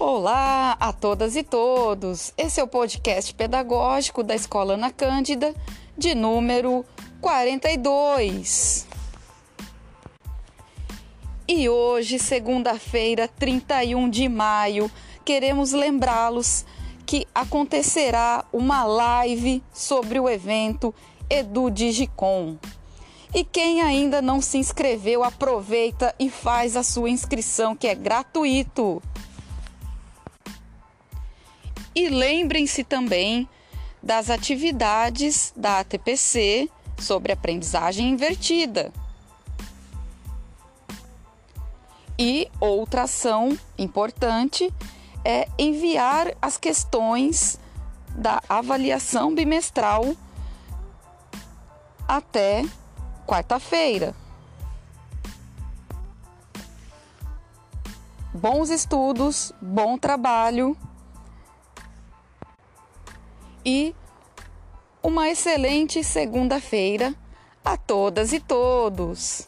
Olá a todas e todos. Esse é o podcast pedagógico da Escola Ana Cândida, de número 42. E hoje, segunda-feira, 31 de maio, queremos lembrá-los que acontecerá uma live sobre o evento Edu Digicom. E quem ainda não se inscreveu, aproveita e faz a sua inscrição, que é gratuito. E lembrem-se também das atividades da ATPC sobre aprendizagem invertida. E outra ação importante é enviar as questões da avaliação bimestral até quarta-feira. Bons estudos, bom trabalho e uma excelente segunda-feira a todas e todos.